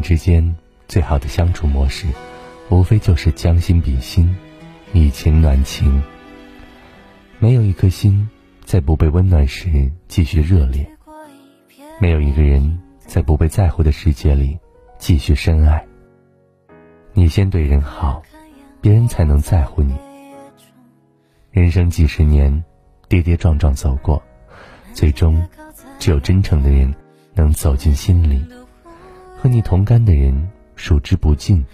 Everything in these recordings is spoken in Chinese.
之间最好的相处模式，无非就是将心比心，以情暖情。没有一颗心在不被温暖时继续热烈，没有一个人在不被在乎的世界里继续深爱。你先对人好，别人才能在乎你。人生几十年，跌跌撞撞走过，最终，只有真诚的人能走进心里。和你同甘的人数之不尽，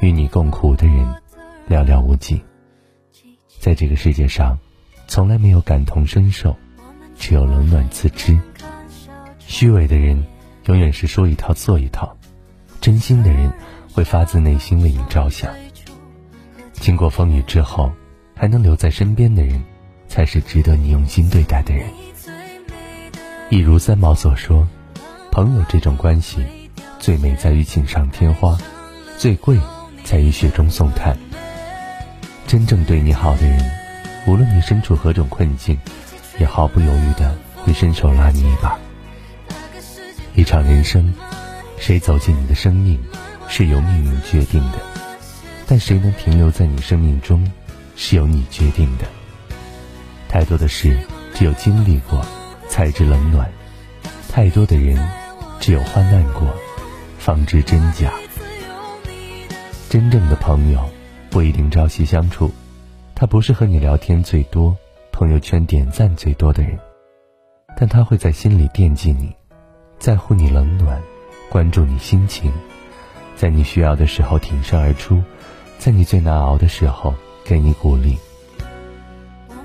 与你共苦的人寥寥无几。在这个世界上，从来没有感同身受，只有冷暖自知。虚伪的人，永远是说一套做一套；真心的人，会发自内心为你着想。经过风雨之后，还能留在身边的人，才是值得你用心对待的人。一如三毛所说：“朋友这种关系。”最美在于锦上添花，最贵在于雪中送炭。真正对你好的人，无论你身处何种困境，也毫不犹豫的会伸手拉你一把。一场人生，谁走进你的生命，是由命运决定的；但谁能停留在你生命中，是由你决定的。太多的事，只有经历过，才知冷暖；太多的人，只有患难过。方知真假。真正的朋友不一定朝夕相处，他不是和你聊天最多、朋友圈点赞最多的人，但他会在心里惦记你，在乎你冷暖，关注你心情，在你需要的时候挺身而出，在你最难熬的时候给你鼓励。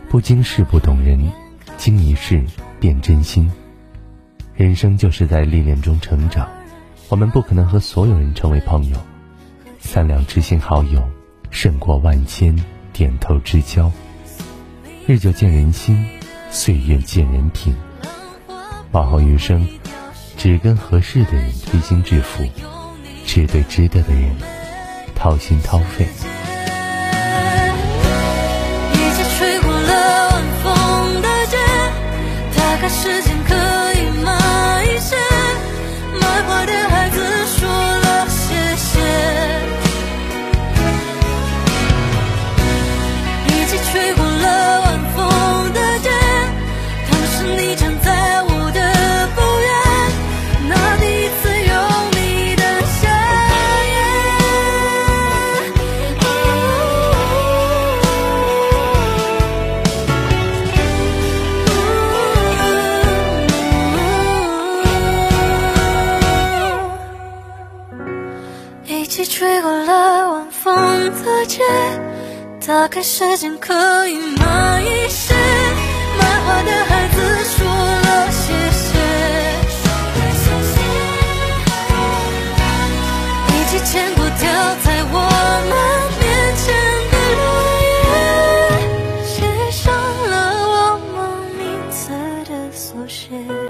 不经事不懂人，经一事变真心。人生就是在历练中成长。我们不可能和所有人成为朋友，三两知心好友胜过万千点头之交。日久见人心，岁月见人品。往后余生，只跟合适的人推心置腹，只对值得的人掏心掏肺。你站在我的不远，那第一次有你的夏夜。一起吹过了晚风的街，大概时间可以，慢一些，漫画的海。